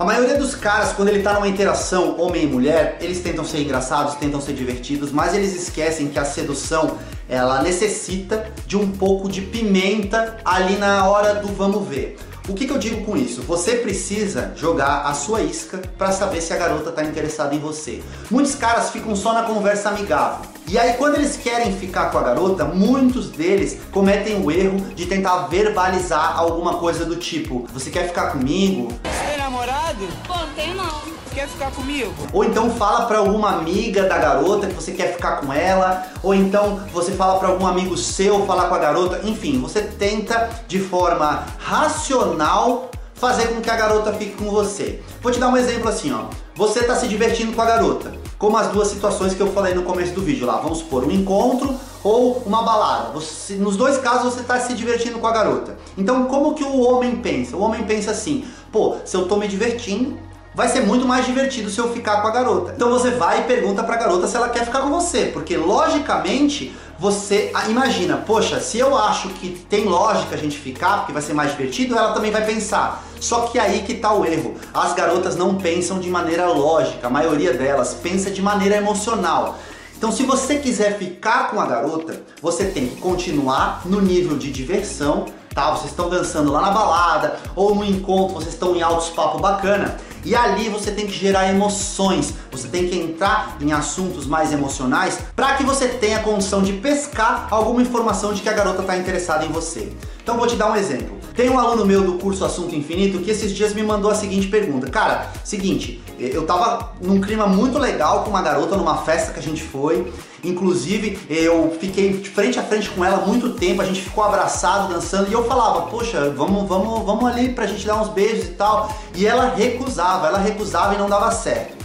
A maioria dos caras, quando ele tá numa interação homem e mulher, eles tentam ser engraçados, tentam ser divertidos, mas eles esquecem que a sedução ela necessita de um pouco de pimenta ali na hora do vamos ver. O que, que eu digo com isso? Você precisa jogar a sua isca para saber se a garota tá interessada em você. Muitos caras ficam só na conversa amigável. E aí, quando eles querem ficar com a garota, muitos deles cometem o erro de tentar verbalizar alguma coisa do tipo: Você quer ficar comigo? Namorado? Pô, não tenho não. Quer ficar comigo? Ou então fala para alguma amiga da garota que você quer ficar com ela, ou então você fala para algum amigo seu falar com a garota, enfim, você tenta de forma racional fazer com que a garota fique com você. Vou te dar um exemplo assim, ó. Você tá se divertindo com a garota, como as duas situações que eu falei no começo do vídeo lá. Vamos supor, um encontro ou uma balada. Você, nos dois casos você tá se divertindo com a garota. Então, como que o homem pensa? O homem pensa assim: pô, se eu tô me divertindo, vai ser muito mais divertido se eu ficar com a garota. Então você vai e pergunta pra garota se ela quer ficar com você, porque logicamente você imagina, poxa, se eu acho que tem lógica a gente ficar, porque vai ser mais divertido, ela também vai pensar. Só que aí que tá o erro. As garotas não pensam de maneira lógica, a maioria delas pensa de maneira emocional. Então, se você quiser ficar com a garota, você tem que continuar no nível de diversão, tá? Vocês estão dançando lá na balada ou no encontro, vocês estão em altos papo bacana e ali você tem que gerar emoções, você tem que entrar em assuntos mais emocionais para que você tenha condição de pescar alguma informação de que a garota está interessada em você. Então vou te dar um exemplo. Tem um aluno meu do curso Assunto Infinito que esses dias me mandou a seguinte pergunta: Cara, seguinte, eu tava num clima muito legal com uma garota numa festa que a gente foi. Inclusive, eu fiquei frente a frente com ela muito tempo, a gente ficou abraçado, dançando, e eu falava, poxa, vamos, vamos, vamos ali pra gente dar uns beijos e tal. E ela recusava, ela recusava e não dava certo.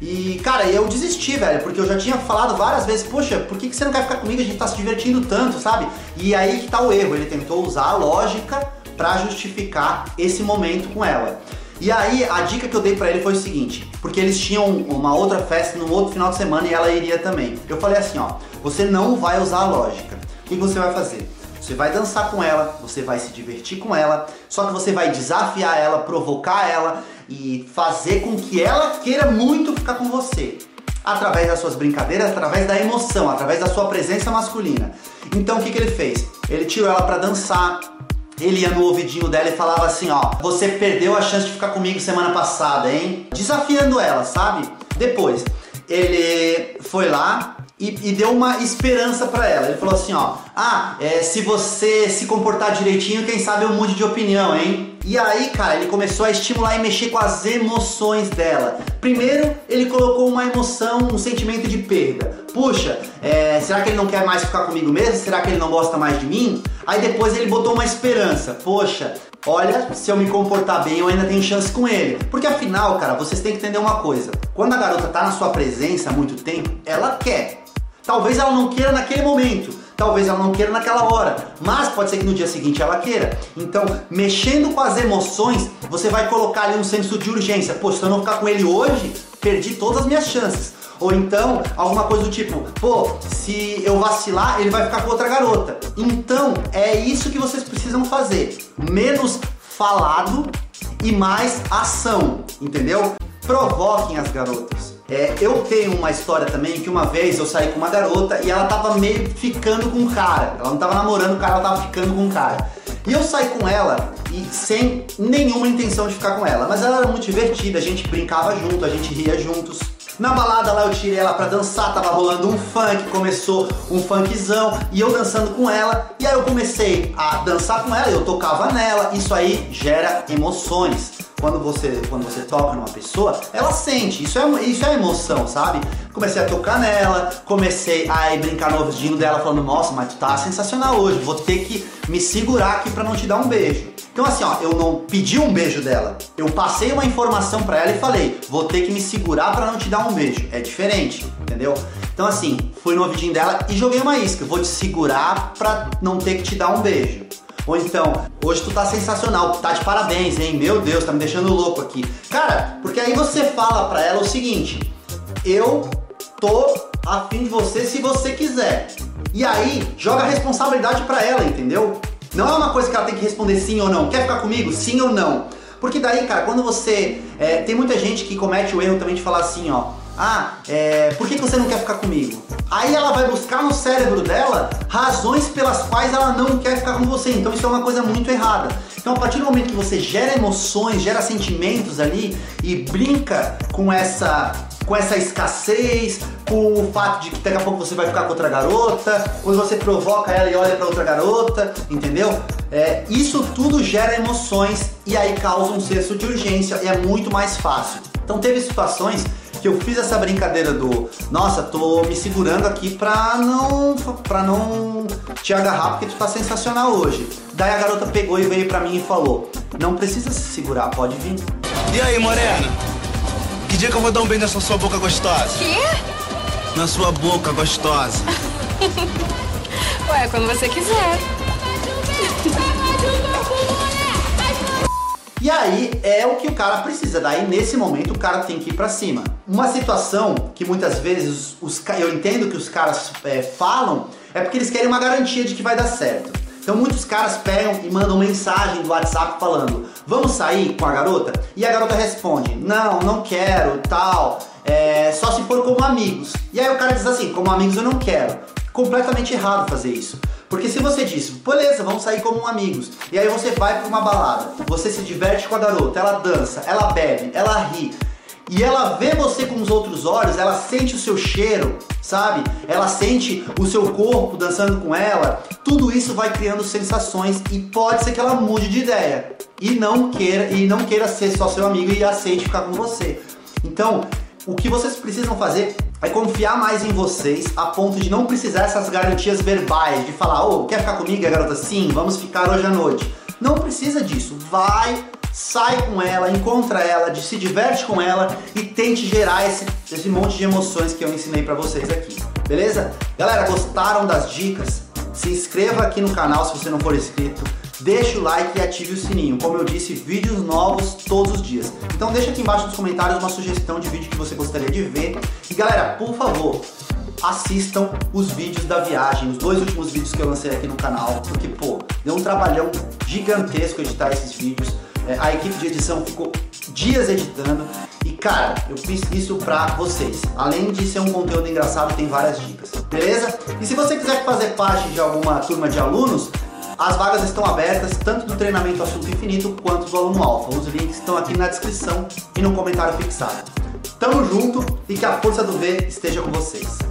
E, cara, eu desisti, velho, porque eu já tinha falado várias vezes, poxa, por que, que você não quer ficar comigo? A gente tá se divertindo tanto, sabe? E aí que tá o erro, ele tentou usar a lógica para justificar esse momento com ela. E aí a dica que eu dei para ele foi o seguinte, porque eles tinham uma outra festa no outro final de semana e ela iria também. Eu falei assim, ó, você não vai usar a lógica. O que você vai fazer? Você vai dançar com ela, você vai se divertir com ela, só que você vai desafiar ela, provocar ela e fazer com que ela queira muito ficar com você. Através das suas brincadeiras, através da emoção, através da sua presença masculina. Então o que, que ele fez? Ele tirou ela para dançar, ele ia no ouvidinho dela e falava assim, ó, você perdeu a chance de ficar comigo semana passada, hein? Desafiando ela, sabe? Depois, ele foi lá e, e deu uma esperança para ela. Ele falou assim, ó, ah, é, se você se comportar direitinho, quem sabe eu mude de opinião, hein? E aí, cara, ele começou a estimular e mexer com as emoções dela. Primeiro, ele colocou uma emoção, um sentimento de perda. Puxa, é, será que ele não quer mais ficar comigo mesmo? Será que ele não gosta mais de mim? Aí depois ele botou uma esperança. Poxa, olha, se eu me comportar bem, eu ainda tenho chance com ele. Porque afinal, cara, vocês têm que entender uma coisa. Quando a garota tá na sua presença há muito tempo, ela quer. Talvez ela não queira naquele momento, talvez ela não queira naquela hora, mas pode ser que no dia seguinte ela queira. Então, mexendo com as emoções, você vai colocar ali um senso de urgência. Pô, se eu não ficar com ele hoje, perdi todas as minhas chances. Ou então, alguma coisa do tipo, pô, se eu vacilar, ele vai ficar com outra garota. Então, é isso que vocês precisam fazer. Menos falado e mais ação, entendeu? Provoquem as garotas. É, eu tenho uma história também que uma vez eu saí com uma garota e ela tava meio ficando com um cara. Ela não tava namorando o cara, ela tava ficando com um cara. E eu saí com ela e sem nenhuma intenção de ficar com ela. Mas ela era muito divertida, a gente brincava junto, a gente ria juntos. Na balada lá eu tirei ela pra dançar, tava rolando um funk, começou um funkzão e eu dançando com ela. E aí eu comecei a dançar com ela, eu tocava nela, isso aí gera emoções quando você, quando você toca numa pessoa, ela sente. Isso é, isso é emoção, sabe? Comecei a tocar nela, comecei a brincar no ouvidinho dela, falando: Nossa, mas tu tá sensacional hoje, vou ter que me segurar aqui para não te dar um beijo. Então, assim, ó, eu não pedi um beijo dela, eu passei uma informação para ela e falei: Vou ter que me segurar para não te dar um beijo. É diferente, entendeu? Então, assim, fui no ouvidinho dela e joguei uma isca: Vou te segurar para não ter que te dar um beijo. Ou então, hoje tu tá sensacional, tá de parabéns, hein? Meu Deus, tá me deixando louco aqui. Cara, porque aí você fala pra ela o seguinte: eu tô afim de você se você quiser. E aí, joga a responsabilidade pra ela, entendeu? Não é uma coisa que ela tem que responder sim ou não. Quer ficar comigo? Sim ou não? Porque daí, cara, quando você. é, tem muita gente que comete o erro também de falar assim, ó. Ah, é, por que, você não quer ficar comigo? Aí ela vai buscar no cérebro dela razões pelas quais ela não quer ficar com você. Então isso é uma coisa muito errada. Então a partir do momento que você gera emoções, gera sentimentos ali e brinca com essa com essa escassez, com o fato de que daqui a pouco você vai ficar com outra garota, quando você provoca ela e olha para outra garota, entendeu? É, isso tudo gera emoções e aí causa um senso de urgência e é muito mais fácil. Então teve situações que eu fiz essa brincadeira do, nossa, tô me segurando aqui pra não para não te agarrar porque tu tá sensacional hoje. Daí a garota pegou e veio pra mim e falou: "Não precisa se segurar, pode vir". E aí, morena? Que dia que eu vou dar um beijo nessa sua boca gostosa? Quê? Na sua boca gostosa. Ué, quando você quiser. E aí é o que o cara precisa. Daí nesse momento o cara tem que ir pra cima. Uma situação que muitas vezes os, eu entendo que os caras é, falam é porque eles querem uma garantia de que vai dar certo. Então muitos caras pegam e mandam mensagem do WhatsApp falando: "Vamos sair com a garota?" E a garota responde: "Não, não quero, tal. É, só se for como amigos." E aí o cara diz assim: "Como amigos eu não quero." Completamente errado fazer isso. Porque se você diz, beleza, vamos sair como amigos, e aí você vai pra uma balada, você se diverte com a garota, ela dança, ela bebe, ela ri, e ela vê você com os outros olhos, ela sente o seu cheiro, sabe? Ela sente o seu corpo dançando com ela, tudo isso vai criando sensações e pode ser que ela mude de ideia e não queira e não queira ser só seu amigo e aceite ficar com você. Então, o que vocês precisam fazer é confiar mais em vocês a ponto de não precisar essas garantias verbais, de falar, ô, quer ficar comigo, garota? Sim, vamos ficar hoje à noite. Não precisa disso. Vai, sai com ela, encontra ela, se diverte com ela e tente gerar esse, esse monte de emoções que eu ensinei pra vocês aqui. Beleza? Galera, gostaram das dicas? Se inscreva aqui no canal se você não for inscrito. Deixe o like e ative o sininho. Como eu disse, vídeos novos todos os dias. Então deixa aqui embaixo nos comentários uma sugestão de vídeo que você gostaria de ver. E galera, por favor, assistam os vídeos da viagem, os dois últimos vídeos que eu lancei aqui no canal, porque pô, deu um trabalhão gigantesco editar esses vídeos. É, a equipe de edição ficou dias editando e cara, eu fiz isso pra vocês. Além de ser um conteúdo engraçado, tem várias dicas, beleza? E se você quiser fazer parte de alguma turma de alunos, as vagas estão abertas tanto do treinamento Assunto Infinito quanto do Aluno Alfa. Os links estão aqui na descrição e no comentário fixado. Tamo junto e que a força do V esteja com vocês.